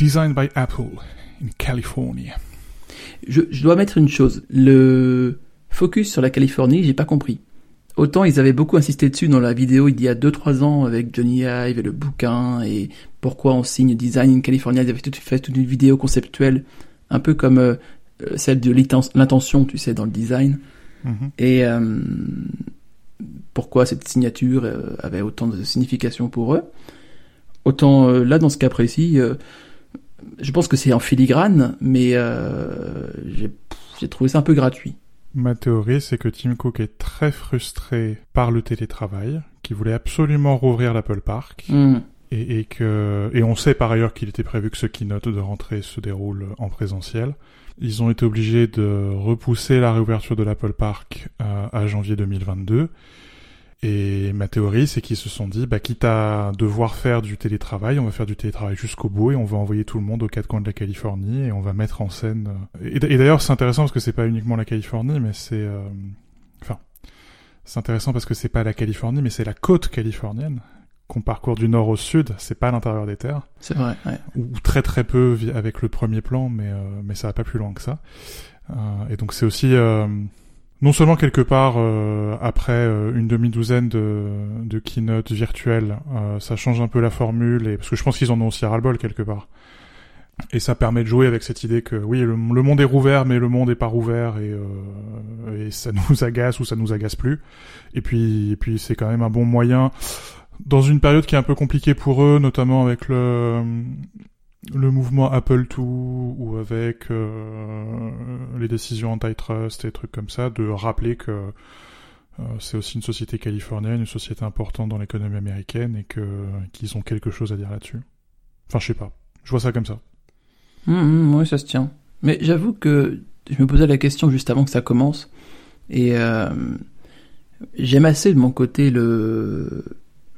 Designed by Apple in California. Je, je dois mettre une chose. Le focus sur la Californie, j'ai pas compris. Autant ils avaient beaucoup insisté dessus dans la vidéo il y a 2-3 ans avec Johnny Ive et le bouquin et pourquoi on signe Design in California. Ils avaient tout fait toute une vidéo conceptuelle, un peu comme euh, celle de l'intention, tu sais, dans le design. Mhm. Et euh, pourquoi cette signature euh, avait autant de signification pour eux. Autant euh, là, dans ce cas précis, euh, je pense que c'est en filigrane, mais euh, j'ai trouvé ça un peu gratuit. Ma théorie, c'est que Tim Cook est très frustré par le télétravail, qu'il voulait absolument rouvrir l'Apple Park, Hmm. et, et que et on sait par ailleurs qu'il était prévu que ce keynote de rentrée se déroule en présentiel. Ils ont été obligés de repousser la réouverture de l'Apple Park euh, à janvier 2022. Et ma théorie, c'est qu'ils se sont dit, bah, quitte à devoir faire du télétravail, on va faire du télétravail jusqu'au bout et on va envoyer tout le monde aux quatre coins de la Californie et on va mettre en scène. euh, Et, d'ailleurs, c'est intéressant parce que c'est pas uniquement la Californie, mais c'est, euh, enfin, c'est intéressant parce que c'est pas la Californie, mais c'est la côte californienne qu'on parcourt du nord au sud. C'est pas l'intérieur des terres C'est vrai. Ouais. ou très très peu avec le premier plan, mais euh, mais ça va pas plus loin que ça. Euh, et donc c'est aussi euh, non seulement quelque part euh, après euh, une demi-douzaine de, de keynote virtuelles, euh, ça change un peu la formule et parce que je pense qu'ils en ont aussi ras-le-bol quelque part. Et ça permet de jouer avec cette idée que oui, le, monde est rouvert, mais le monde est pas rouvert et, et ça nous agace ou ça nous agace plus. Et puis, et puis c'est quand même un bon moyen dans une période qui est un peu compliquée pour eux, notamment avec le le mouvement Apple II ou avec euh, les décisions antitrust et trucs comme ça, de rappeler que euh, c'est aussi une société californienne, une société importante dans l'économie américaine et que qu'ils ont quelque chose à dire là-dessus. Enfin, je sais pas. Je vois ça comme ça. Hum, hum, ouais, ça se tient. Mais j'avoue que je me posais la question juste avant que ça commence. Et euh, j'aime assez de mon côté le,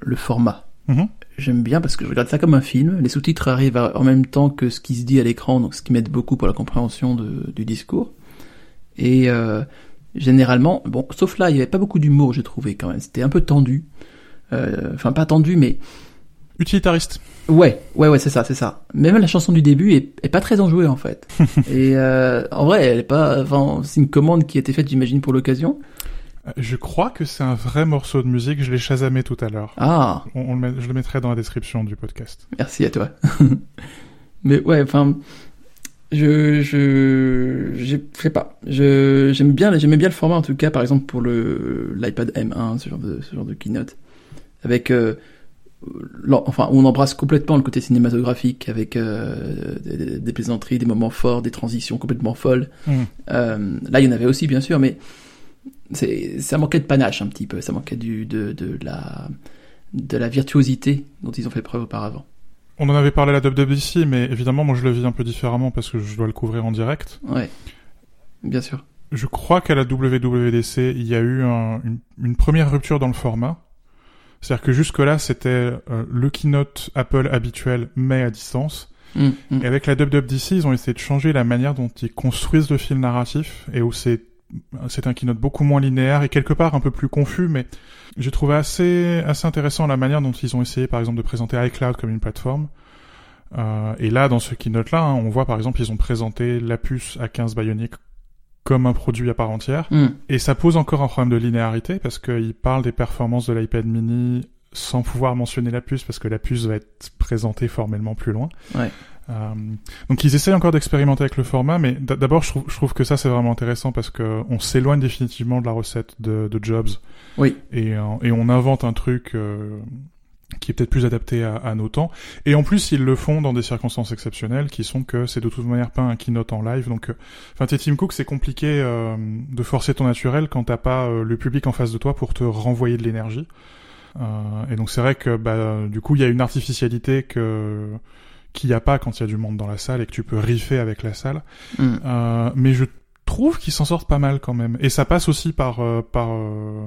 le format. Mhm. J'aime bien parce que je regarde ça comme un film. Les sous-titres arrivent à- en même temps que ce qui se dit à l'écran, donc ce qui m'aide beaucoup pour la compréhension de- du discours. Et euh, généralement, bon, sauf là, il n'y avait pas beaucoup d'humour, j'ai trouvé quand même. C'était un peu tendu. Euh, Enfin, pas tendu, mais Utilitariste. Ouais, ouais, ouais, c'est ça, c'est ça. Même la chanson du début est, est pas très enjouée en fait. Et euh, en vrai, elle est pas. Enfin, c'est une commande qui a été faite, j'imagine, pour l'occasion. Je crois que c'est un vrai morceau de musique. Je l'ai chasamé tout à l'heure. Ah, On, on le met- je le mettrai dans la description du podcast. merci à toi. Mais ouais, enfin, je, je, je sais pas. Je, j'aime bien, j'aimais bien le format en tout cas, par exemple pour le l'iPad M1, ce genre de, ce genre de keynote, avec. Euh, Enfin, on embrasse complètement le côté cinématographique avec euh, des, des plaisanteries, des moments forts, des transitions complètement folles. Mhm. Euh, là, il y en avait aussi, bien sûr, mais ça manquait de panache un petit peu. Ça manquait du, de, de la, de la virtuosité dont ils ont fait preuve auparavant. On en avait parlé à la WWDC, mais évidemment, moi je le vis un peu différemment parce que je dois le couvrir en direct. Ouais, bien sûr. Je crois qu'à la WWDC, il y a eu un- une, une première rupture dans le format. C'est-à-dire que jusque-là, c'était euh, le keynote Apple habituel, mais à distance. Mm, mm. Et avec la WWDC, ils ont essayé de changer la manière dont ils construisent le fil narratif, et où c'est c'est un keynote beaucoup moins linéaire et quelque part un peu plus confus, mais j'ai trouvé assez assez intéressant la manière dont ils ont essayé, par exemple, de présenter iCloud comme une plateforme. Euh, et là, dans ce keynote-là, hein, on voit par exemple, ils ont présenté la puce A15 Bionic comme un produit à part entière. Mm. Et ça pose encore un problème de linéarité parce qu'ils parlent des performances de l'iPad mini sans pouvoir mentionner la puce parce que la puce va être présentée formellement plus loin. Ouais. Euh, donc ils essayent encore d'expérimenter avec le format, mais d'abord je trouve, je trouve que ça c'est vraiment intéressant parce que on s'éloigne définitivement de la recette de, de Jobs Oui. et, euh, et on invente un truc euh, qui est peut-être plus adapté à, à nos temps. Et en plus ils le font dans des circonstances exceptionnelles qui sont que c'est de toute manière pas un keynote en live. Donc, euh, enfin t'es Tim Cook, c'est compliqué euh, de forcer ton naturel quand t'as pas euh, le public en face de toi pour te renvoyer de l'énergie. Euh, et donc c'est vrai que bah, du coup il y a une artificialité que qu'il n'y a pas quand il y a du monde dans la salle et que tu peux riffer avec la salle. Mm. Euh, mais je trouve qu'ils s'en sortent pas mal quand même. Et ça passe aussi par euh, par euh,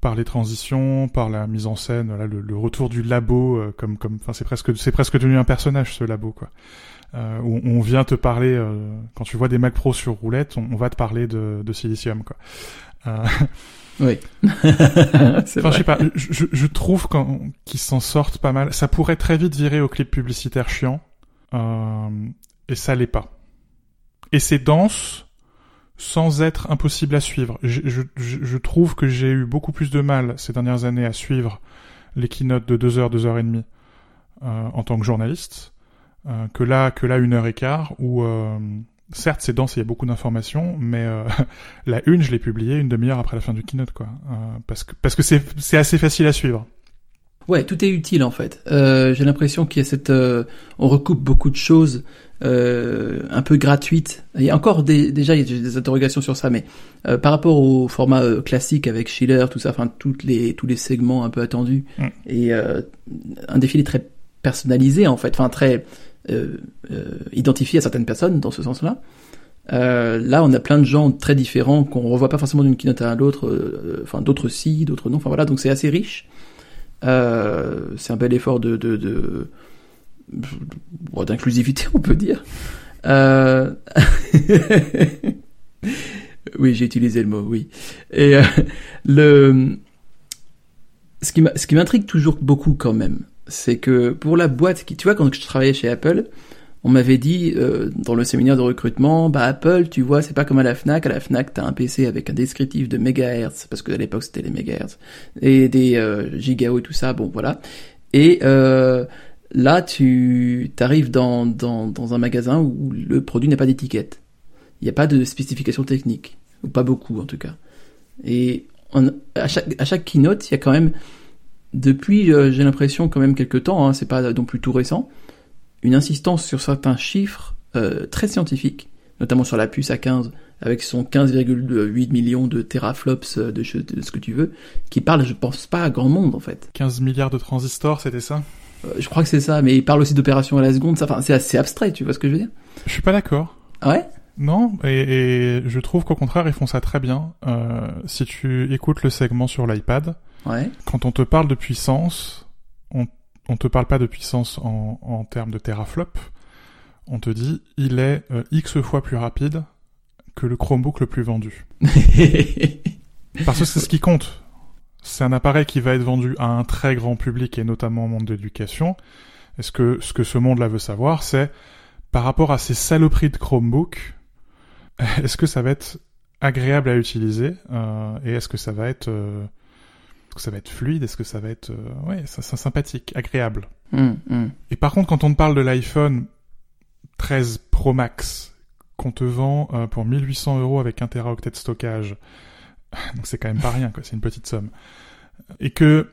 par les transitions, par la mise en scène, là, le, le retour du labo, euh, comme comme, enfin c'est presque c'est presque devenu un personnage ce labo quoi. Euh, où on vient te parler euh, quand tu vois des Mac Pro sur roulette, on, on va te parler de, de silicium quoi. Oui. c'est Enfin, je sais pas, je, je- trouve qu'ils s'en sortent pas mal. Ça pourrait très vite virer au clip publicitaire chiant. euh, et ça l'est pas. Et c'est dense sans être impossible à suivre. Je, je, je trouve que j'ai eu beaucoup plus de mal ces dernières années à suivre les keynotes de 2 heures, 2 heures et demie euh, en tant que journaliste euh, que là, que là une heure et quart où euh, certes c'est dense, il y a beaucoup d'informations, mais euh, la une je l'ai publiée une demi-heure après la fin du keynote quoi, euh, parce que parce que c'est c'est assez facile à suivre. Ouais, tout est utile en fait. Euh, J'ai l'impression qu'il y a cette, on recoupe beaucoup de choses un peu gratuites. Il y a encore des, déjà il y a des interrogations sur ça, mais par rapport au format classique avec Schiller, tout ça, enfin toutes les tous les segments un peu attendus Mm. et un défilé très personnalisé en fait, enfin très identifié à certaines personnes dans ce sens-là. Euh, là, on a plein de gens très différents qu'on revoit pas forcément d'une keynote à l'autre, euh, enfin d'autres si, d'autres non, enfin voilà, donc c'est assez riche. Euh, c'est un bel effort de, de, de d'inclusivité, on peut dire. Euh... oui, j'ai utilisé le mot, oui. Et euh, le ce qui m'intrigue toujours beaucoup quand même, c'est que pour la boîte qui, tu vois, quand je travaillais chez Apple, on m'avait dit euh, dans le séminaire de recrutement, bah Apple, tu vois, c'est pas comme à la Fnac. À la Fnac, t'as un PC avec un descriptif de mégahertz, parce que à l'époque c'était les mégahertz, et des euh, gigaocts et tout ça. Bon, voilà. Et euh, là, tu arrives dans, dans, dans un magasin où le produit n'a pas d'étiquette. Il n'y a pas de spécification technique, ou pas beaucoup en tout cas. Et à, chaque, à chaque keynote, il y a quand même, depuis, euh, j'ai l'impression quand même quelques temps, hein, c'est pas non plus tout récent, une insistance sur certains chiffres euh, très scientifiques, notamment sur la puce A15, avec son 15,8 millions de teraflops euh, de, de ce que tu veux, qui parle, je pense pas à grand monde en fait. 15 milliards de transistors, c'était ça? Euh, je crois que c'est ça, mais il parle aussi d'opérations à la seconde, ça, enfin, c'est assez abstrait, tu vois ce que je veux dire? Je suis pas d'accord. Ah ouais? Non, et, et je trouve qu'au contraire, ils font ça très bien. Euh, si tu écoutes le segment sur l'iPad, Ouais. quand on te parle de puissance, on, on te parle pas de puissance en, en termes de teraflop. On te dit, il est euh, X fois plus rapide que le Chromebook le plus vendu. Parce que c'est ce qui compte. C'est un appareil qui va être vendu à un très grand public et notamment au monde de l'éducation. Et ce que, ce que ce monde-là veut savoir, c'est par rapport à ces saloperies de Chromebook, est-ce que ça va être agréable à utiliser euh, et est-ce que ça va être euh, est-ce que ça va être fluide? Est-ce que ça va être euh, ouais, ça, ça sympathique, agréable? Hum, hum. Et par contre, quand on te parle de l'iPhone 13 Pro Max qu'on te vend euh, pour 1800 euros avec 1 teraoctet de stockage, donc c'est quand même pas rien, quoi. C'est une petite somme. Et que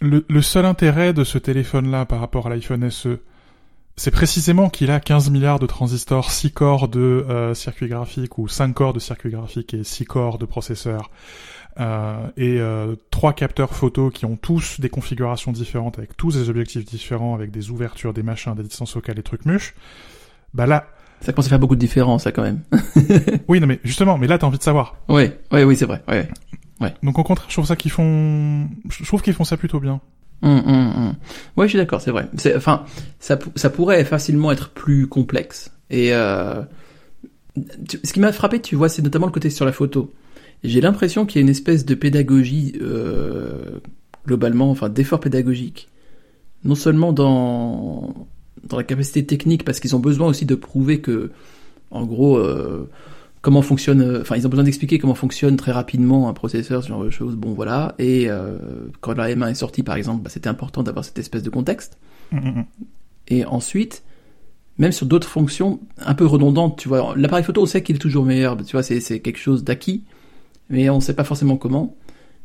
le, le seul intérêt de ce téléphone-là par rapport à l'iPhone SE, c'est précisément qu'il a 15 milliards de transistors, 6 corps de euh, circuit graphique ou 5 corps de circuit graphique et 6 corps de processeur euh, et euh, trois capteurs photo qui ont tous des configurations différentes avec tous des objectifs différents avec des ouvertures, des machins, des distances focales, des trucs muches. Bah là, Ça commence à faire beaucoup de différence, ça, quand même. oui non mais justement, mais là t'as envie de savoir. ouais, ouais, oui, c'est vrai. Ouais. Donc au contraire, je trouve ça qu'ils font, je trouve qu'ils font ça plutôt bien. Hum, hum. Ouais, je suis d'accord, c'est vrai. Enfin, ça, ça pourrait facilement être plus complexe. Et euh, tu- ce qui m'a frappé, tu vois, c'est notamment le côté sur la photo. J'ai l'impression qu'il y a une espèce de pédagogie euh, globalement, enfin d'effort pédagogique, non seulement dans dans la capacité technique, parce qu'ils ont besoin aussi de prouver que, en gros, euh, comment fonctionne, enfin ils ont besoin d'expliquer comment fonctionne très rapidement un processeur, ce genre de choses. Bon voilà. Et euh, quand la M1 est sortie, par exemple, bah, c'était important d'avoir cette espèce de contexte. Mm, mm, mm. Et ensuite, même sur d'autres fonctions un peu redondantes, tu vois, l'appareil photo, on sait qu'il est toujours meilleur, tu vois, c'est quelque chose d'acquis, mais on sait pas forcément comment.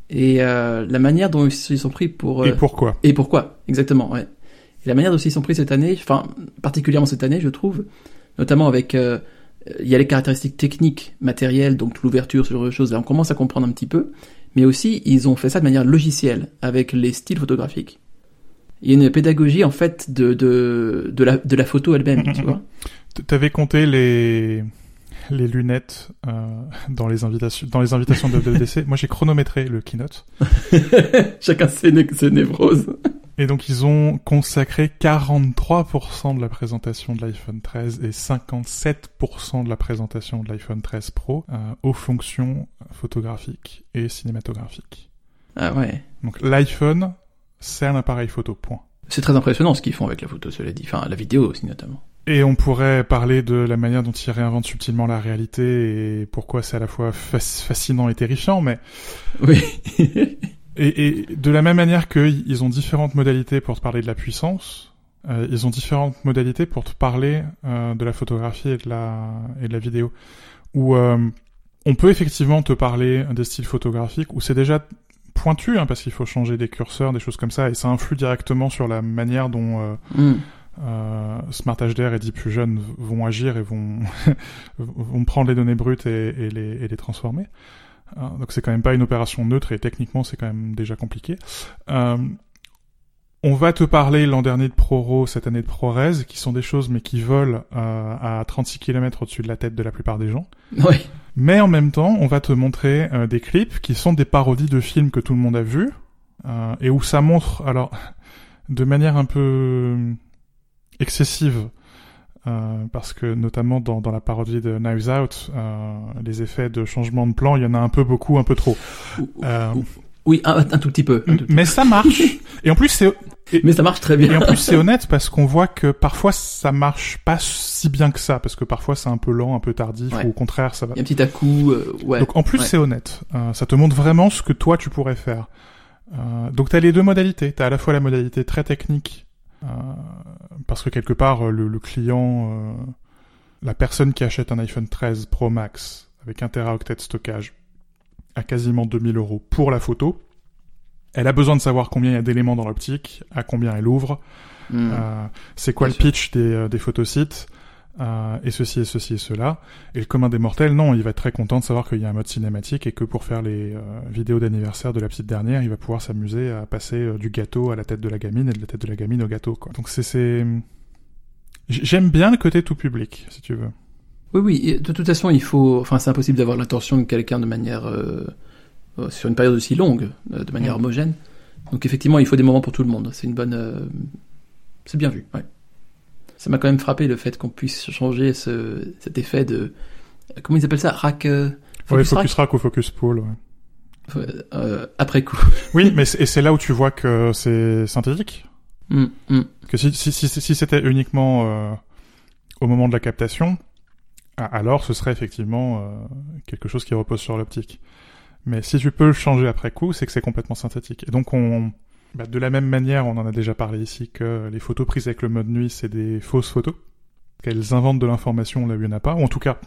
Et euh, la manière dont ils sont pris pour Et euh, pourquoi? et pourquoi Exactement, ouais. Et la manière dont ils sont pris cette année, enfin particulièrement cette année, je trouve, notamment avec, euh, il y a les caractéristiques techniques, matérielles, donc l'ouverture, ce genre de choses. Là, on commence à comprendre un petit peu, mais aussi ils ont fait ça de manière logicielle avec les styles photographiques. Il y a une pédagogie en fait de de de la de la photo elle-même, tu vois. T'avais compté les les lunettes euh, dans les invitations dans les invitations de WWDC. Moi j'ai chronométré le keynote. Chacun ses, né- ses névroses. Et donc ils ont consacré 43% de la présentation de l'iPhone 13 et 57% de la présentation de l'iPhone 13 Pro euh, aux fonctions photographiques et cinématographiques. Ah ouais. Donc l'iPhone, c'est un appareil photo, point. C'est très impressionnant ce qu'ils font avec la photo, cela dit. Enfin, la vidéo aussi notamment. Et on pourrait parler de la manière dont ils réinventent subtilement la réalité et pourquoi c'est à la fois fascinant et terrifiant, mais oui. et, et, de la même manière qu'ils ont différentes modalités pour te parler de la puissance, euh, ils ont différentes modalités pour te parler euh, de la photographie et de la et de la vidéo. Où euh, on peut effectivement te parler des styles photographiques où c'est déjà pointu hein, parce qu'il faut changer des curseurs, des choses comme ça, et ça influe directement sur la manière dont mm. Euh, Smart HDR et Deep Fusion vont agir et vont vont prendre les données brutes et, et, les, et les transformer. Euh, donc c'est quand même pas une opération neutre et techniquement c'est quand même déjà compliqué. Euh, on va te parler l'an dernier de ProRAW, cette année de ProRes, qui sont des choses mais qui volent euh, à 36 km au-dessus de la tête de la plupart des gens. Oui. Mais en même temps, on va te montrer euh, des clips qui sont des parodies de films que tout le monde a vus, euh, et où ça montre, alors, de manière un peu excessive, euh, parce que notamment dans, dans la parodie de Knives Out, euh, les effets de changement de plan, il y en a un peu beaucoup, un peu trop. Euh, oui, un, un, tout petit peu. Un tout petit mais ça marche. et en plus, c'est mais ça marche très bien. Et en plus, c'est honnête parce qu'on voit que parfois ça marche pas si bien que ça, parce que parfois c'est un peu lent, un peu tardif, ou au contraire ça va. Il y a un petit à coup, euh, ouais. Donc en plus, ouais. c'est honnête. Euh, ça te montre vraiment ce que toi tu pourrais faire. Donc t'as les deux modalités. T'as à la fois la modalité très technique, parce que quelque part le, le client, euh, la personne qui achète un iPhone 13 Pro Max avec 1 teraoctet de stockage à quasiment 2000 euros pour la photo. Elle a besoin de savoir combien il y a d'éléments dans l'optique, à combien elle ouvre, mmh. euh, c'est quoi Bien le pitch des, euh, des photosites, euh, et ceci et ceci et cela. Et le commun des mortels, non, il va être très content de savoir qu'il y a un mode cinématique et que pour faire les euh, vidéos d'anniversaire de la petite dernière, il va pouvoir s'amuser à passer euh, du gâteau à la tête de la gamine et de la tête de la gamine au gâteau. Quoi. Donc c'est... J'aime bien le côté tout public, si tu veux. Oui, oui, de toute façon, il faut... Enfin, c'est impossible d'avoir l'attention de quelqu'un de manière... Sur une période aussi longue, de manière mmh. homogène. Donc effectivement, il faut des moments pour tout le monde. C'est une bonne, c'est bien vu. Ouais. Ça m'a quand même frappé le fait qu'on puisse changer ce, cet effet de, comment ils appellent ça, rack. Euh... Focus, ouais, focus rack? ou focus pool. Ouais. Euh, après coup. oui, mais et c'est là où tu vois que c'est synthétique? Mmh, mmh. Que si si si, si c'était uniquement euh, au moment de la captation, alors ce serait effectivement euh, quelque chose qui repose sur l'optique. Mais si tu peux le changer après coup, c'est que c'est complètement synthétique. Et donc on, bah, de la même manière, on en a déjà parlé ici que les photos prises avec le mode nuit, c'est des fausses photos, qu'elles inventent de l'information là où il n'y en a pas, ou en tout cas.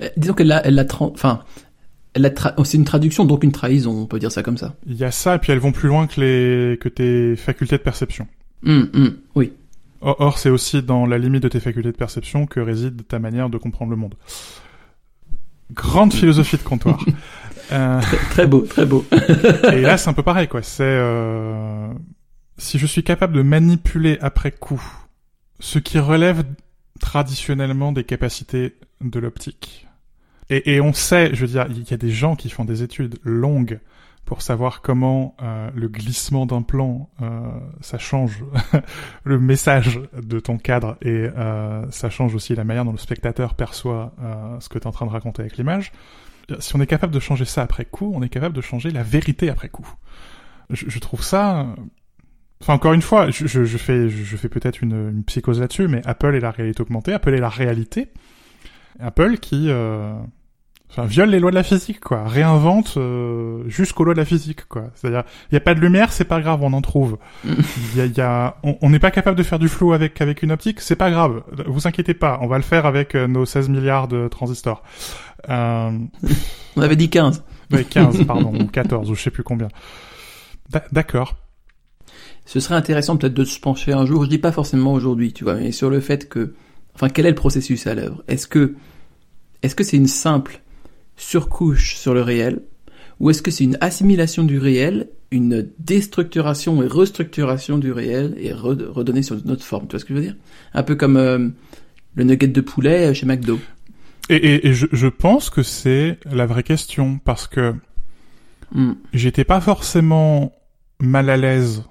Euh, disons qu'elle l'a, elle l'a, enfin, c'est une traduction donc une trahison, on peut dire ça comme ça. Il y a ça, et puis elles vont plus loin que les que tes facultés de perception. Mmh, mmh, oui. Or, or c'est aussi dans la limite de tes facultés de perception que réside ta manière de comprendre le monde. Grande philosophie de comptoir. Euh... Très, très, beau, très beau. et là, c'est un peu pareil, quoi. C'est euh... si je suis capable de manipuler après coup ce qui relève traditionnellement des capacités de l'optique. Et, et, on sait, je veux dire, il y a des gens qui font des études longues pour savoir comment euh, le glissement d'un plan, euh, ça change le message de ton cadre et ça change aussi la manière dont le spectateur perçoit ce que tu es en train de raconter avec l'image si on est capable de changer ça après coup, on est capable de changer la vérité après coup. Je, je trouve ça. Enfin, encore une fois, je, je, fais, je fais peut-être une, une, psychose là-dessus, mais Apple est la réalité augmentée, Apple est la réalité. Apple qui, euh, enfin, viole les lois de la physique, quoi, réinvente euh, jusqu'aux lois de la physique, quoi. C'est-à-dire, il y a pas de lumière, c'est pas grave, on en trouve. Y a, y a, on n'est pas capable de faire du flou avec avec une optique, c'est pas grave. Vous inquiétez pas, on va le faire avec euh, nos 16 milliards de transistors. Euh... On avait dit 15. Oui, 15, pardon, ou 14, ou je sais plus combien. D'accord. Ce serait intéressant peut-être de se pencher un jour, je dis pas forcément aujourd'hui, tu vois, mais sur le fait que, enfin, quel est le processus à l'œuvre? Est-ce que, est-ce que c'est une simple surcouche sur le réel, ou est-ce que c'est une assimilation du réel, une déstructuration et restructuration du réel et redonner sur une autre forme Tu vois ce que je veux dire? Un peu comme euh, le nugget de poulet chez McDo. Et, et, et je, je, pense que c'est la vraie question parce que mm. j'étais pas forcément mal à l'aise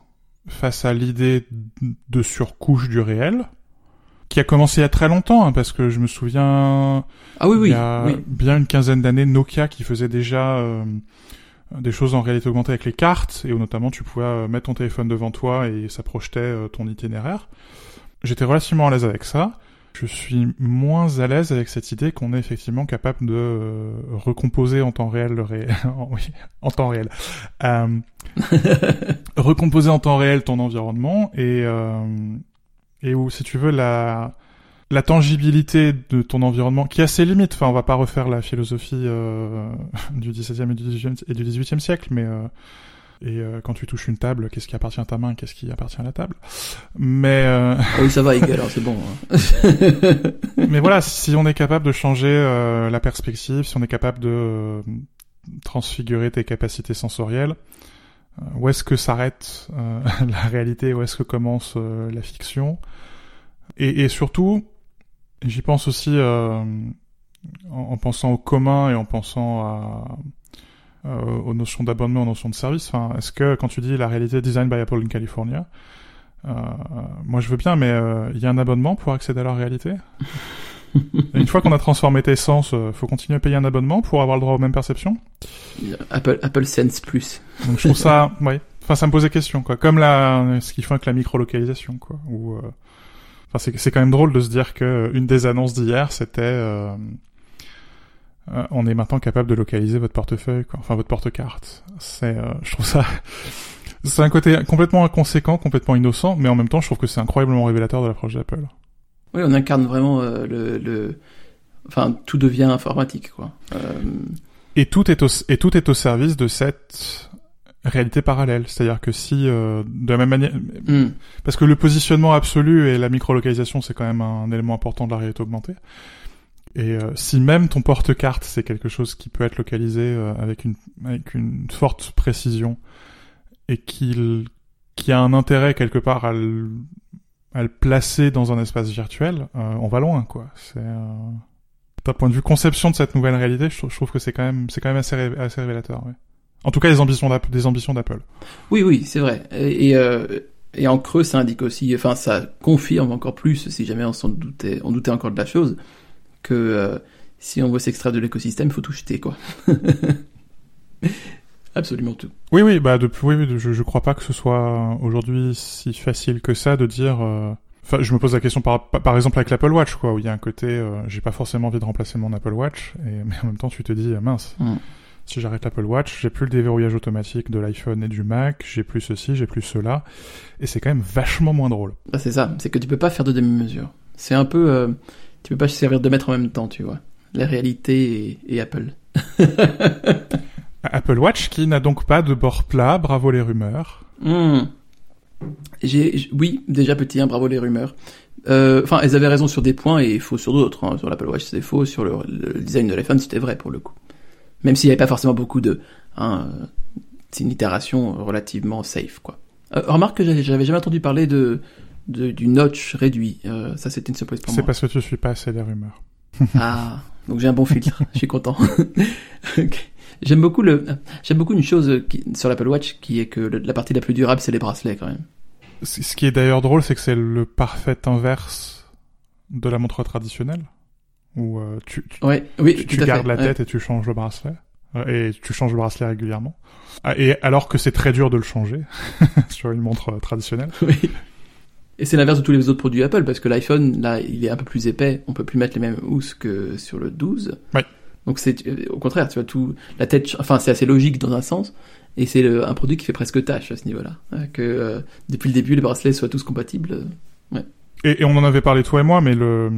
face à l'idée de surcouche du réel, qui a commencé il y a très longtemps, hein, parce que je me souviens, ah oui, oui, il y a oui. bien une quinzaine d'années, Nokia qui faisait déjà euh, des choses en réalité augmentée avec les cartes, et où notamment tu pouvais euh, mettre ton téléphone devant toi et ça projetait euh, ton itinéraire. J'étais relativement à l'aise avec ça. je suis moins à l'aise avec cette idée qu'on est effectivement capable de euh, recomposer en temps réel le ré... oui, en temps réel. Euh, recomposer en temps réel ton environnement et euh, et où si tu veux la la tangibilité de ton environnement qui a ses limites. Enfin, on va pas refaire la philosophie euh, du 17e et du 18e, et du 18e siècle, mais euh, et euh, quand tu touches une table, qu'est-ce qui appartient à ta main, qu'est-ce qui appartient à la table? Mais euh, Ah oui, ça va, Igor, alors c'est bon. hein. mais voilà, si on est capable de changer euh, la perspective, si on est capable de euh, transfigurer tes capacités sensorielles, où est-ce que s'arrête euh, la réalité, où est-ce que commence euh, la fiction, et, et surtout, j'y pense aussi euh, en, en pensant au commun et en pensant à euh, aux notions d'abonnement, aux notions de service. Enfin, est-ce que quand tu dis la réalité design by Apple in California, euh, moi je veux bien, mais euh, il y a un abonnement pour accéder à la réalité? Une fois qu'on a transformé tes sens, euh, faut continuer à payer un abonnement pour avoir le droit aux mêmes perceptions? Apple, Apple Sense Plus. Donc je trouve ça, ouais. Enfin, ça me posait question, quoi. Comme la, ce qu'ils font avec la micro-localisation, quoi. Ou, euh, enfin, c'est, c'est quand même drôle de se dire que une des annonces d'hier, c'était, euh, euh, on est maintenant capable de localiser votre portefeuille, quoi. Enfin, votre porte-carte. C'est, euh, je trouve ça, c'est un côté complètement inconséquent, complètement innocent, mais en même temps, je trouve que c'est incroyablement révélateur de l'approche d'Apple. Oui, on incarne vraiment euh, le, le... Enfin, tout devient informatique, quoi. Euh, Et tout est au, et tout est au service de cette réalité parallèle. C'est-à-dire que si, euh, de la même manière, hmm. Parce que le positionnement absolu et la microlocalisation, c'est quand même un élément important de la réalité augmentée. Et euh, si même ton porte-carte, c'est quelque chose qui peut être localisé euh, avec, une, avec une forte précision et qu'il qui a un intérêt quelque part à le, à le placer dans un espace virtuel, euh, on va loin, quoi. C'est euh, d'un point de vue conception de cette nouvelle réalité, je, trouve- que c'est quand même c'est quand même assez, ré- assez révélateur. Ouais. En tout cas, les ambitions des ambitions d'Apple. Oui, oui, c'est vrai. Et, euh, et en creux, ça indique aussi, enfin, ça confirme encore plus, si jamais on s'en doutait, on doutait encore de la chose, que euh, si on veut s'extraire de l'écosystème, faut tout jeter, quoi. Absolument tout. Oui, oui, bah depuis, oui, oui, je, je crois pas que ce soit aujourd'hui si facile que ça de dire. euh, Enfin, je me pose la question par, par exemple avec l'Apple Watch, quoi, où il y a un côté, euh, j'ai pas forcément envie de remplacer mon Apple Watch, et mais en même temps tu te dis, euh, mince, Mm. si j'arrête l'Apple Watch, j'ai plus le déverrouillage automatique de l'iPhone et du Mac, j'ai plus ceci, j'ai plus cela, et c'est quand même vachement moins drôle. Bah, c'est ça, c'est que tu peux pas faire de demi-mesure. C'est un peu, euh, tu peux pas se servir de maître en même temps, tu vois. La réalité et, et Apple. Apple Watch qui n'a donc pas de bord plat, bravo les rumeurs. Hmm. J'ai, oui, déjà petit, hein, bravo les rumeurs. Euh, Enfin, elles avaient raison sur des points et faux sur d'autres. hein. Sur l'Apple Watch, c'était faux. Sur le, le design de l'iPhone, c'était vrai pour le coup. Même s'il n'y avait pas forcément beaucoup de, hein, c'est une itération relativement safe, quoi. Euh, remarque que j'avais jamais entendu parler de, de du notch réduit. Euh, ça, c'était une surprise pour C'est moi. parce que tu suis pas assez les rumeurs. Ah, donc j'ai un bon filtre. Je suis content. J'aime beaucoup le, j'aime beaucoup une chose qui, sur l'Apple Watch qui est que le- la partie la plus durable, c'est les bracelets quand même. Ce qui est d'ailleurs drôle, c'est que c'est le parfait inverse de la montre traditionnelle, où euh, tu, tu, Ouais, oui, tu, gardes fait. la Ouais. tête et tu changes le bracelet. Euh, Et tu changes le bracelet régulièrement. Ah, Et alors que c'est très dur de le changer sur une montre traditionnelle. Oui. Et c'est l'inverse de tous les autres produits Apple, parce que l'iPhone, là, il est un peu plus épais, on peut plus mettre les mêmes housses que sur le 12. Ouais. Donc c'est, euh, au contraire, tu vois, tout, la tête, enfin, c'est assez logique dans un sens, et c'est un produit qui fait presque tâche à ce niveau-là. Euh, Que, euh, depuis le début, les bracelets soient tous compatibles. Et, et on en avait parlé toi et moi, mais le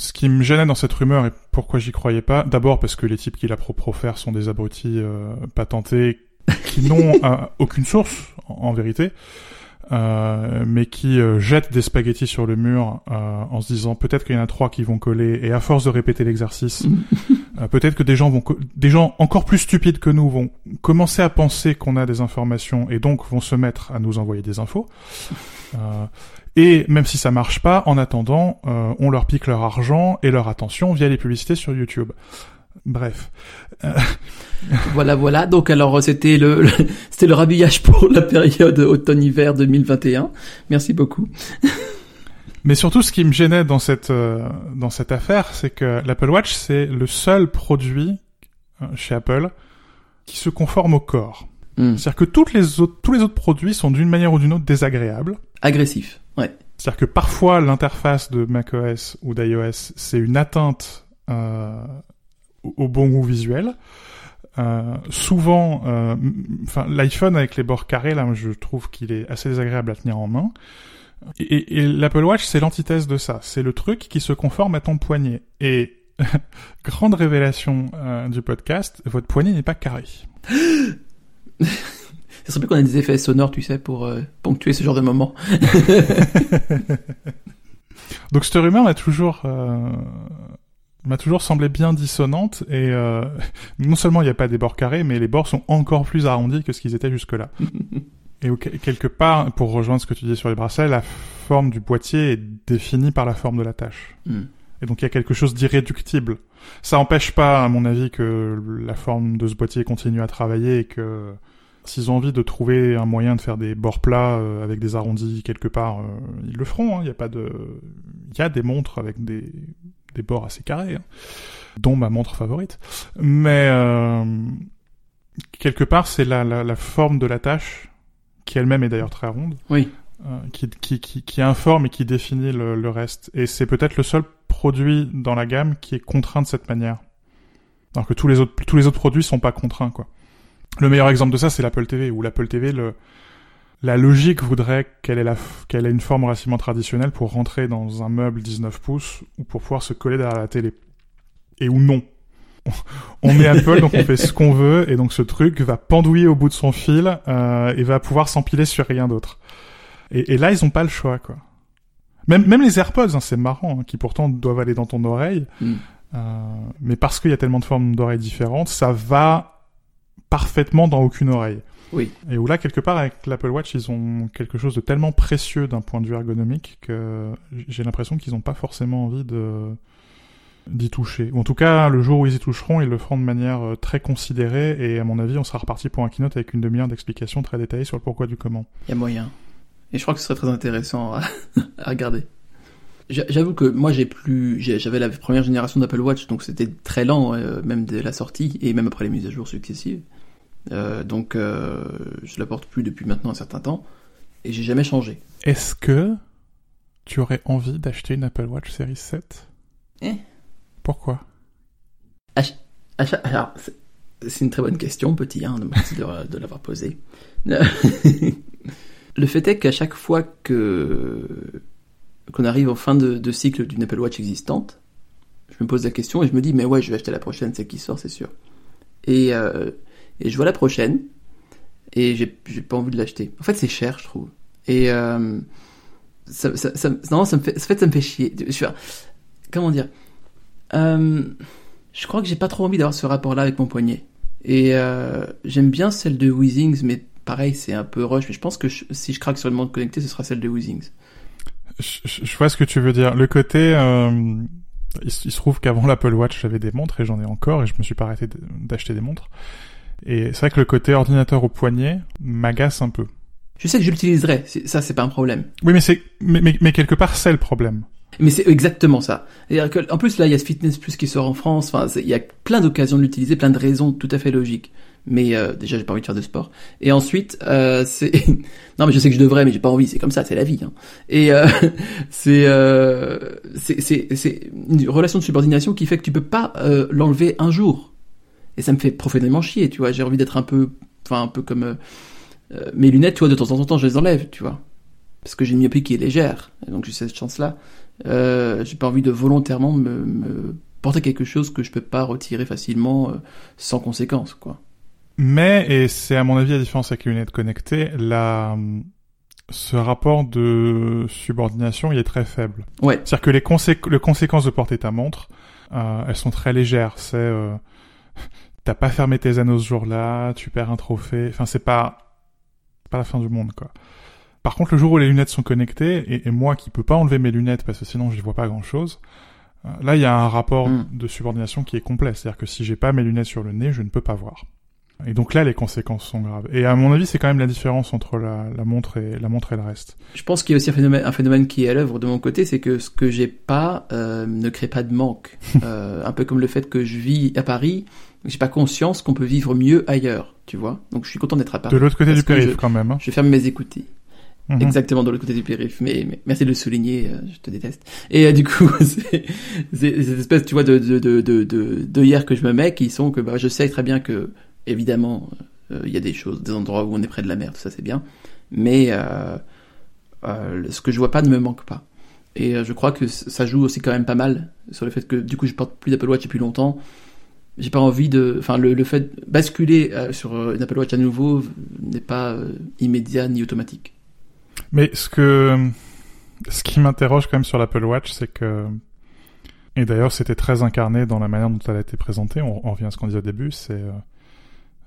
ce qui me gênait dans cette rumeur et pourquoi j'y croyais pas, d'abord parce que les types qui la pro profèrent sont des abrutis euh, patentés qui n'ont euh, aucune source en, en vérité, euh, mais qui euh, jettent des spaghettis sur le mur euh, en se disant peut-être qu'il y en a trois qui vont coller et à force de répéter l'exercice, euh, peut-être que des gens vont des gens encore plus stupides que nous vont commencer à penser qu'on a des informations et donc vont se mettre à nous envoyer des infos. Euh, et même si ça marche pas, en attendant, euh, on leur pique leur argent et leur attention via les publicités sur YouTube. Bref. Voilà, voilà. Donc alors, c'était le, le- c'était le rhabillage pour la période automne-hiver 2021. Merci beaucoup. Mais surtout, ce qui me gênait dans cette euh, dans cette affaire, c'est que l'Apple Watch c'est le seul produit euh, chez Apple qui se conforme au corps. Hmm. C'est-à-dire que toutes les autres tous les autres produits sont d'une manière ou d'une autre désagréables. Agressif. Ouais. C'est-à-dire que parfois l'interface de macOS ou d'iOS, c'est une atteinte euh, au bon goût visuel. Euh, souvent, euh, enfin l'iPhone avec les bords carrés, là, je trouve qu'il est assez désagréable à tenir en main. Et, et l'Apple Watch, c'est l'antithèse de ça. C'est le truc qui se conforme à ton poignet. Et grande révélation euh, du podcast, votre poignet n'est pas carré. Ça serait bien qu'on ait des effets sonores, tu sais, pour euh, ponctuer ce genre de moment. Donc cette rumeur m'a toujours euh, m'a toujours semblé bien dissonante et euh, non seulement il n'y a pas des bords carrés, mais les bords sont encore plus arrondis que ce qu'ils étaient jusque-là. et quelque part, pour rejoindre ce que tu disais sur les bracelets, la forme du boîtier est définie par la forme de la tâche. Hmm. Et donc il y a quelque chose d'irréductible. Ça n'empêche pas, à mon avis, que la forme de ce boîtier continue à travailler et que s'ils ont envie de trouver un moyen de faire des bords plats euh, avec des arrondis quelque part, euh, ils le feront. hein. Il y a pas de, il y a des montres avec des des bords assez carrés, hein, dont ma montre favorite. Mais euh, quelque part, c'est la, la la forme de la tâche qui elle-même est d'ailleurs très ronde. Oui. Euh, qui, qui, qui, qui informe et qui définit le, le reste. Et c'est peut-être le seul produit dans la gamme qui est contraint de cette manière. Alors que tous les autres, tous les autres produits sont pas contraints, quoi. Le meilleur exemple de ça, c'est l'Apple TV, où l'Apple TV, le, la logique voudrait qu'elle ait, la, qu'elle ait une forme relativement traditionnelle pour rentrer dans un meuble 19 pouces ou pour pouvoir se coller derrière la télé. Et ou non. On est Apple, donc on fait ce qu'on veut, et donc ce truc va pendouiller au bout de son fil euh, et va pouvoir s'empiler sur rien d'autre. Et, et, là, ils ont pas le choix, quoi. Même, même les AirPods, hein, c'est marrant, hein, qui pourtant doivent aller dans ton oreille, Mm. euh, mais parce qu'il y a tellement de formes d'oreilles différentes, ça va parfaitement dans aucune oreille. Oui. Et où là, quelque part, avec l'Apple Watch, ils ont quelque chose de tellement précieux d'un point de vue ergonomique que j'ai l'impression qu'ils n'ont pas forcément envie de d'y toucher. Ou en tout cas, le jour où ils y toucheront, ils le feront de manière euh, très considérée et à mon avis, on sera reparti pour un keynote avec une demi-heure d'explications très détaillées sur le pourquoi du comment. Il y a moyen. Et je crois que ce serait très intéressant à, à regarder. J'a- J'avoue que moi j'ai plus, j'avais la première génération d'Apple Watch, donc c'était très lent, euh, même dès la sortie et même après les mises à jour successives. Euh, donc euh, je la porte plus depuis maintenant un certain temps et j'ai jamais changé. Est-ce que tu aurais envie d'acheter une Apple Watch Series 7 Eh? Pourquoi? À cha- Alors, c'est- une très bonne question, petit, hein, merci de, de l'avoir posée. Le fait est qu'à chaque fois que qu'on arrive en fin de, de cycle d'une Apple Watch existante, je me pose la question et je me dis mais ouais, je vais acheter la prochaine, c'est qui sort, c'est sûr. Et, euh, et je vois la prochaine et j'ai j'ai pas envie de l'acheter. En fait, c'est cher, je trouve. Et euh, ça, ça, ça, ça me fait, ça me fait chier. Je suis, comment dire euh, Je crois que j'ai pas trop envie d'avoir ce rapport-là avec mon poignet. Et euh, j'aime bien celle de Weezings, mais pareil, c'est un peu rush. Mais je pense que si je craque sur le monde connecté, ce sera celle de Weezings. je, vois ce que tu veux dire. Le côté... euh, il, se- trouve qu'avant l'Apple Watch, j'avais des montres et j'en ai encore et je me suis pas arrêté d'acheter des montres. Et c'est vrai que le côté ordinateur au poignet m'agace un peu. Je sais que je l'utiliserai, ça c'est pas un problème. Oui, mais c'est, mais, mais, mais quelque part, c'est le problème. Mais c'est exactement ça. Que, en plus, là, il y a ce Fitness Plus qui sort en France. Enfin, il y a plein d'occasions de l'utiliser, plein de raisons tout à fait logiques. Mais euh, déjà, j'ai pas envie de faire de sport. Et ensuite, euh, c'est non, mais je sais que je devrais, mais j'ai pas envie. C'est comme ça, c'est la vie. Hein. Et euh, c'est euh, c'est c'est c'est une relation de subordination qui fait que tu peux pas euh, l'enlever un jour. Et ça me fait profondément chier. Tu vois, j'ai envie d'être un peu, enfin, un peu comme euh, euh, mes lunettes. Tu vois, de temps en temps, je les enlève. Tu vois, parce que j'ai une myopie qui est légère. Et donc j'ai cette chance-là. Euh, j'ai pas envie de volontairement me, me porter quelque chose que je peux pas retirer facilement euh, sans conséquence, quoi. Mais, et c'est à mon avis la différence avec les lunettes connectées, la, ce rapport de subordination, il est très faible. Ouais, C'est-à-dire que les, consé- les conséquences de porter ta montre, euh, elles sont très légères. C'est, euh, t'as pas fermé tes anneaux ce jour-là, tu perds un trophée. Enfin, c'est pas, pas la fin du monde, quoi. Par contre, le jour où les lunettes sont connectées, et, et moi qui peux pas enlever mes lunettes parce que sinon je vois pas grand-chose, euh, là il y a un rapport Mm. de subordination qui est complet. C'est-à-dire que si j'ai pas mes lunettes sur le nez, je ne peux pas voir. Et donc là, les conséquences sont graves. Et à mon avis, c'est quand même la différence entre la, la montre et la montre et le reste. je pense qu'il y a aussi un phénomène, un phénomène qui est à l'œuvre de mon côté, c'est que ce que j'ai pas euh, ne crée pas de manque. Euh, un peu comme le fait que je vis à Paris, j'ai pas conscience qu'on peut vivre mieux ailleurs, tu vois. Donc je suis content d'être à Paris. De l'autre côté du périph' je- quand même. Hein. Je ferme mes écoutilles. Mhm. exactement de l'autre côté du périph. Mais, mais merci de le souligner, euh, je te déteste. Et euh, du coup, c'est cette espèce, tu vois, de de de de de, de hier que je me mets, qui sont que bah, je sais très bien que évidemment euh, il y a des choses, des endroits où on est près de la mer, tout ça c'est bien, mais euh, euh, ce que je vois pas ne me manque pas. Et euh, je crois que ça joue aussi quand même pas mal sur le fait que du coup je porte plus d'Apple Watch depuis longtemps. J'ai pas envie de, enfin le, le fait de basculer euh, sur euh, une Apple Watch à nouveau n'est pas euh, immédiat ni automatique. Mais ce que, ce qui m'interroge quand même sur l'Apple Watch, c'est que, et d'ailleurs c'était très incarné dans la manière dont elle a été présentée, on, on revient à ce qu'on disait au début, c'est,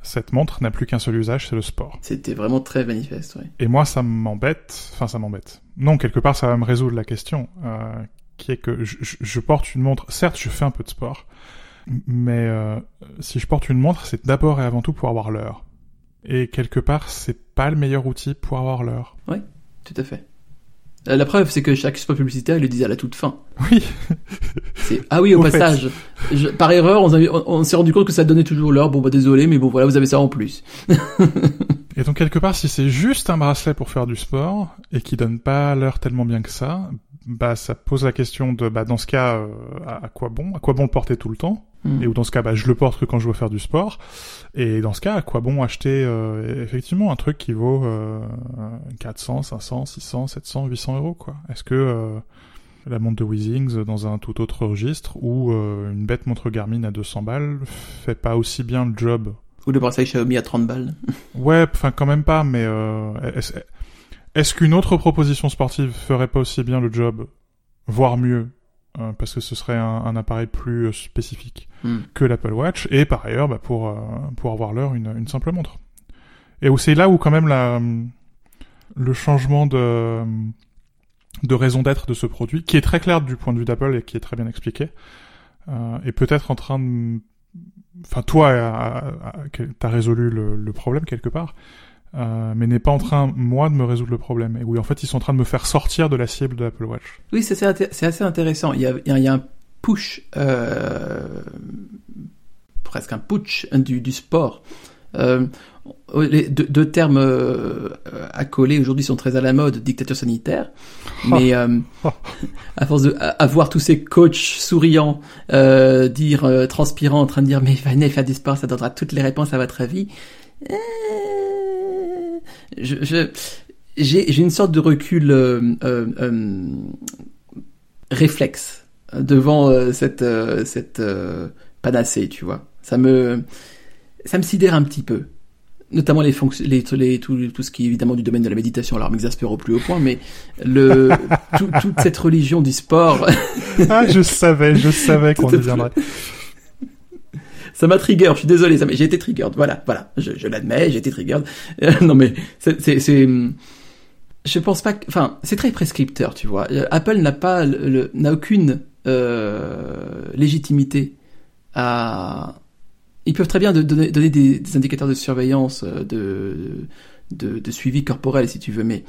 cette montre n'a plus qu'un seul usage, c'est le sport. C'était vraiment très manifeste, ouais. Et moi, ça m'embête, enfin ça m'embête. Non, quelque part, ça va me résoudre la question, euh, qui est que je porte une montre, certes, je fais un peu de sport, mais euh, si je porte une montre, c'est d'abord et avant tout pour avoir l'heure. Et quelque part, c'est pas le meilleur outil pour avoir l'heure. Tout à fait. Euh, La preuve, c'est que chaque spot publicitaire, il le disait à la toute fin. Oui, C'est ah oui, au, passage, je- par erreur, on, avait- on- on s'est rendu compte que ça donnait toujours l'heure. Bon bah désolé, mais bon voilà, vous avez ça en plus. Et donc quelque part, si c'est juste un bracelet pour faire du sport et qui donne pas l'heure tellement bien que ça, bah ça pose la question de bah dans ce cas euh, à, à quoi bon, à quoi bon le porter tout le temps Hmm. Et ou dans ce cas, bah je le porte que quand je veux faire du sport. Et dans ce cas, à quoi bon acheter euh, effectivement un truc qui vaut euh, 400, 500, 600, 700, 800 euros quoi Est-ce que euh, la montre de Weezings dans un tout autre registre ou euh, une bête montre Garmin à 200 balles fait pas aussi bien le job? Ou le bracelet Xiaomi à 30 balles. Ouais, enfin quand même pas, mais euh, est-ce qu'une autre proposition sportive ferait pas aussi bien le job, voire mieux, euh, parce que ce serait un, un appareil plus euh, spécifique Hmm. que l'Apple Watch, et par ailleurs, bah, pour euh, pour avoir l'heure, une, une simple montre? Et où c'est là où quand même la le changement de de raison d'être de ce produit, qui est très clair du point de vue d'Apple et qui est très bien expliqué, euh, est peut-être en train de enfin toi t'as résolu le, le problème quelque part euh, mais n'est pas en train moi de me résoudre le problème et oui en fait ils sont en train de me faire sortir de la cible de l'Apple Watch Oui, c'est assez, intéressant. Il y a, il y a- un push, euh, presque un putsch du, du sport. Euh, les deux, deux termes euh, accolés aujourd'hui sont très à la mode, dictature sanitaire. Mais euh, à force de à, à voir tous ces coachs souriants euh, dire, transpirant, en train de dire mais venez faire du sport, ça donnera toutes les réponses à votre avis. Je, je, j'ai, j'ai une sorte de recul euh, euh, euh, réflexe devant cette cette panacée, tu vois. Ça me ça me sidère un petit peu. Notamment les fonctions, les, les tout, tout ce qui est évidemment du domaine de la méditation, alors m'exaspère au plus haut point, mais le tout- toute cette religion du sport, ah je savais je savais qu'on y viendrait ça m'a trigger. Je suis désolé, ça j'ai été triggered. Voilà, voilà, je, l'admets, j'ai été triggered. Euh, non mais c'est c'est c'est je pense pas que enfin c'est très prescripteur, tu vois. Euh, Apple n'a pas le- n'a aucune euh, légitimité à ils peuvent très bien donner des, des indicateurs de surveillance, euh, de, de, de suivi corporel, si tu veux, mais,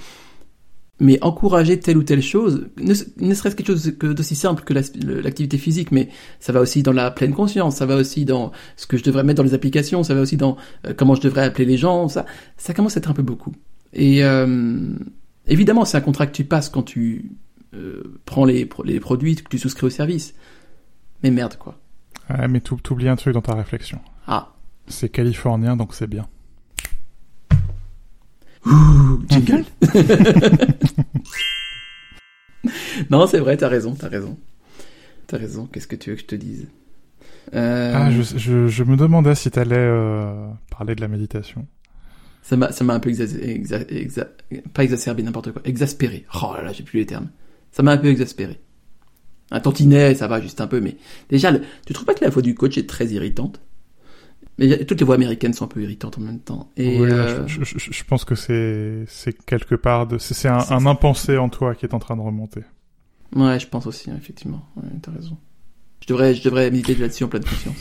mais encourager telle ou telle chose, ne, ne serait-ce quelque chose que d'aussi simple que l'activité physique, mais ça va aussi dans la pleine conscience, ça va aussi dans ce que je devrais mettre dans les applications, ça va aussi dans euh, comment je devrais appeler les gens, ça, ça commence à être un peu beaucoup. Et euh, évidemment, c'est un contrat que tu passes quand tu euh, prends les, pro- les produits, que tu souscris au service. Mais merde, quoi. Ouais, mais t'ou- t'oublies un truc dans ta réflexion Ah. c'est californien donc c'est bien Ouh, jingle Non, c'est vrai, t'as raison, t'as raison. T'as raison, qu'est-ce que tu veux que je te dise? Euh, ah je, je, je me demandais si t'allais euh, parler de la méditation Ça m'a, ça m'a un peu exa- exa- exa- pas exacerbé, n'importe quoi, exaspéré. Oh là là, j'ai plus les termes. Ça m'a un peu exaspéré. Un tantinet, ça va juste un peu, mais déjà, le- tu trouves pas que la voix du coach est très irritante? Mais toutes les voix américaines sont un peu irritantes en même temps. Et Oui, euh, je, je- je- je pense que c'est c'est quelque part de c'est un, impensé en toi qui est en train de remonter ouais, je pense aussi, effectivement. Ouais, t'as raison. Je devrais, je devrais méditer là-dessus en pleine conscience.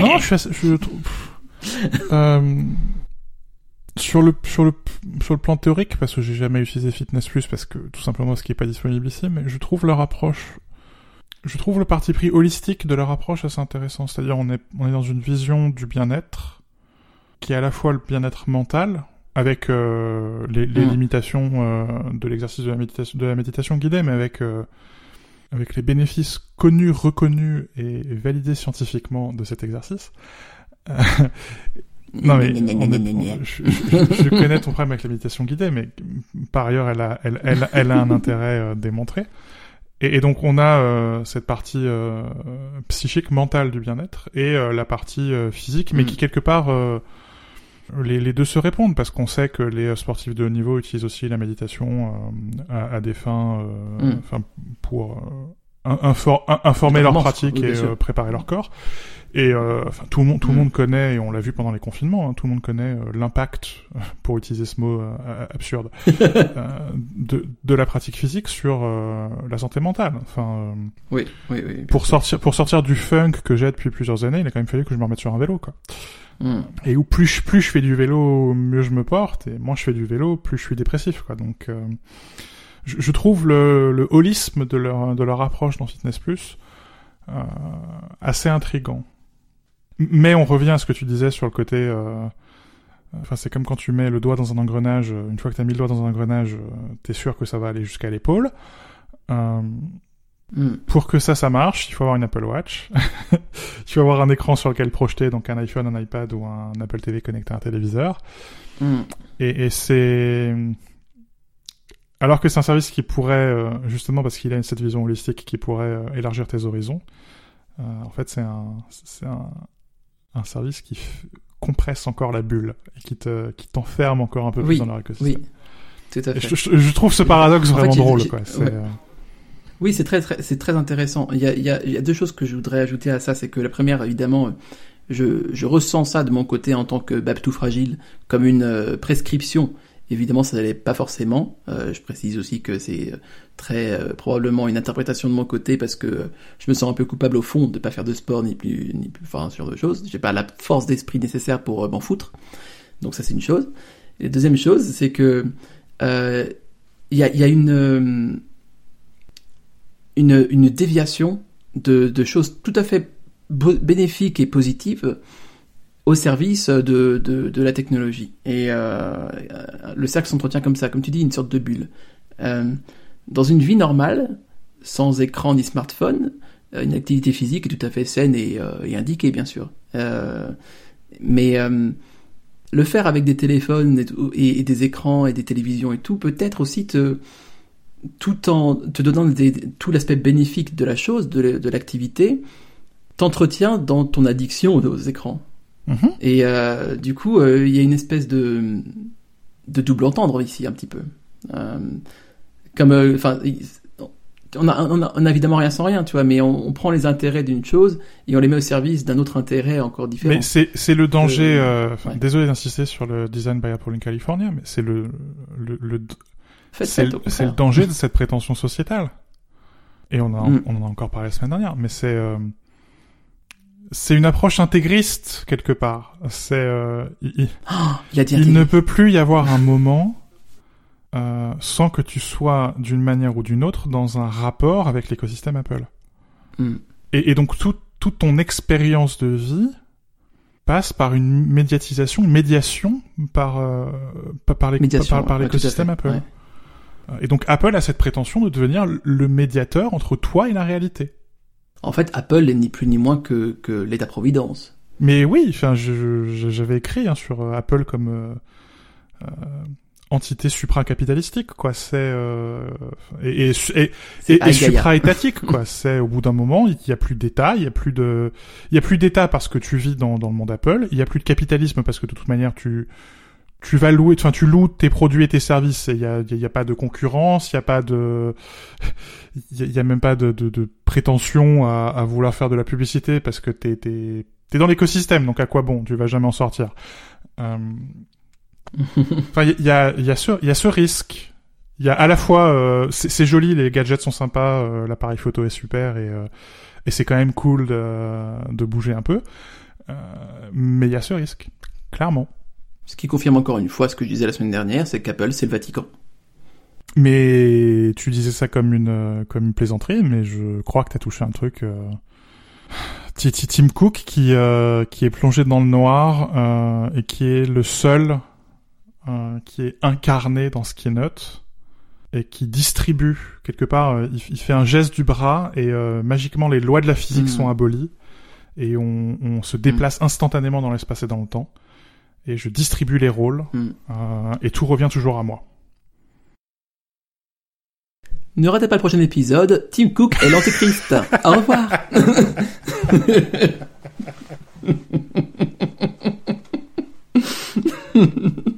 Non, je suis je trouve. Euh, sur le sur le sur le plan théorique, parce que j'ai jamais utilisé Fitness Plus parce que tout simplement ce qui est pas disponible ici, mais je trouve leur approche, je trouve le parti pris holistique de leur approche assez intéressant. C'est-à-dire on est on est dans une vision du bien-être qui est à la fois le bien-être mental avec euh, les, les Mm. limitations euh, de l'exercice de la méditation, de la méditation guidée, mais avec euh, avec les bénéfices connus, reconnus et validés scientifiquement de cet exercice. Euh, non mais on est- je, je- je connais ton problème avec la méditation guidée, mais par ailleurs, elle a, elle, elle, elle a un intérêt euh, démontré. Et, et donc, on a euh, cette partie euh, psychique, mentale du bien-être et euh, la partie euh, physique, mais Mm. qui quelque part euh, les, les deux se répondent parce qu'on sait que les euh, sportifs de haut niveau utilisent aussi la méditation euh, à, à des fins, euh, Mm. enfin pour euh, infor- in- informer leur Performance, pratique oui, et euh, préparer leur corps. Et euh, enfin, tout le monde, tout le Mm. monde connaît, et on l'a vu pendant les confinements, hein, tout le monde connaît euh, l'impact, pour utiliser ce mot euh, absurde, de, de la pratique physique sur la santé mentale. Enfin, Oui, oui, oui. pour sortir, pour sortir du funk que j'ai depuis plusieurs années, il a quand même fallu que je me remette sur un vélo, quoi. Hmm. Et où plus je, plus je fais du vélo, mieux je me porte, et moins je fais du vélo, plus je suis dépressif, quoi. Donc, je, je trouve le, le holisme de leur, de leur approche dans Fitness Plus euh, assez intrigant. Mais on revient à ce que tu disais sur le côté. euh, Enfin, c'est comme quand tu mets le doigt dans un engrenage. euh, Une fois que tu as mis le doigt dans un engrenage, euh, t'es sûr que ça va aller jusqu'à l'épaule. Euh, Hmm. pour que ça, ça marche, il faut avoir une Apple Watch. il faut avoir un écran sur lequel projeter, donc un iPhone, un iPad ou un Apple TV connecté à un téléviseur. Hmm. Et, et c'est... Alors que c'est un service qui pourrait, euh, justement parce qu'il a cette vision holistique, qui pourrait euh, élargir tes horizons, euh, en fait c'est un, c'est un, un service qui compresse encore la bulle et qui te, qui t'enferme encore un peu Oui, plus dans leur écosystème. Oui, tout à fait. je, je- je trouve ce paradoxe En vraiment drôle, quoi. Ouais. euh, Oui, c'est très, très, c'est très intéressant. Il y, a, il, y a, il y a deux choses que je voudrais ajouter à ça. C'est que la première, évidemment, je, je ressens ça de mon côté en tant que Babtou fragile comme une prescription. Évidemment, ça n'allait pas forcément. Euh, je précise aussi que c'est très euh, probablement une interprétation de mon côté parce que euh, je me sens un peu coupable au fond de pas faire de sport ni plus, ni plus, enfin, sur de choses. J'ai pas la force d'esprit nécessaire pour euh, m'en foutre. Donc ça, c'est une chose. Et deuxième chose, c'est que euh, il y a, y a une euh, une, une déviation de, de choses tout à fait bénéfiques et positives au service de, la technologie. Et euh, le cercle s'entretient comme ça, comme tu dis, une sorte de bulle. Euh, dans une vie normale, sans écran ni smartphone, euh, une activité physique est tout à fait saine et, indiquée, bien sûr. Mais le faire avec des téléphones et, des écrans et des télévisions et tout, peut-être aussi te, tout en te donnant tout l'aspect bénéfique de la chose, de, l'activité, t'entretient dans ton addiction aux écrans. Mhm. Et euh, du coup, euh, il y a une espèce de, de double entendre ici, un petit peu. Euh, comme, enfin, on a, on, a, on a évidemment rien sans rien, tu vois, mais on, on prend les intérêts d'une chose et on les met au service d'un autre intérêt encore différent. Mais c'est le danger. Ouais. Désolé d'insister sur le design by Apple in California, mais c'est le le, le Faites, c'est le, danger de cette prétention sociétale. Et on, a, Mm. on en a encore parlé la semaine dernière, mais c'est c'est une approche intégriste quelque part. C'est euh, il, intégré. ne peut plus y avoir un moment euh, sans que tu sois d'une manière ou d'une autre dans un rapport avec l'écosystème Apple. Hmm. Et, et donc tout, toute ton expérience de vie passe par une médiatisation, une médiation par euh, par, Médiation, par, par ouais, l'écosystème Apple. ouais. Et donc Apple a cette prétention de devenir le médiateur entre toi et la réalité. En fait, Apple est ni plus ni moins que, que l'État-providence. Mais oui, enfin, j'avais écrit hein, sur euh, Apple comme euh, euh, entité supracapitalistique, quoi. C'est euh, et, et, et, supra-étatique, quoi. C'est au bout d'un moment, il y a plus d'État, il y a plus de, il y a plus d'État parce que tu vis dans, dans le monde Apple, il y a plus de capitalisme parce que de toute manière tu tu vas louer, enfin tu loues tes produits et tes services. Il y a, y pas de concurrence, il y a pas de, il y a, il y a même pas de, de, de prétention à, à vouloir faire de la publicité parce que t'es t'es t'es dans l'écosystème, donc à quoi bon Tu vas jamais en sortir. Euh, Enfin, il y a, il y, a ce, il y a ce risque. Il y a à la fois, euh, c'est joli, les gadgets sont sympas, euh, l'appareil photo est super et, euh, et c'est quand même cool de, de bouger un peu. Euh, mais il y a ce risque, clairement. Ce qui confirme encore une fois ce que je disais la semaine dernière, c'est qu'Apple, c'est le Vatican. Mais tu disais ça comme une, euh, comme une plaisanterie, mais je crois que t'as touché un truc. Euh... Ti- ti- Tim Cook qui, euh, qui est plongé dans le noir euh, et qui est le seul euh, qui est incarné dans Skinut et qui distribue quelque part. il, il fait un geste du bras et magiquement les lois de la physique Mhm. sont abolies et on, on se déplace instantanément dans l'espace et dans le temps. Et je distribue les rôles Mhm. euh, et tout revient toujours à moi. Ne ratez pas le prochain épisode, Tim Cook et l'Antéchrist. Au revoir.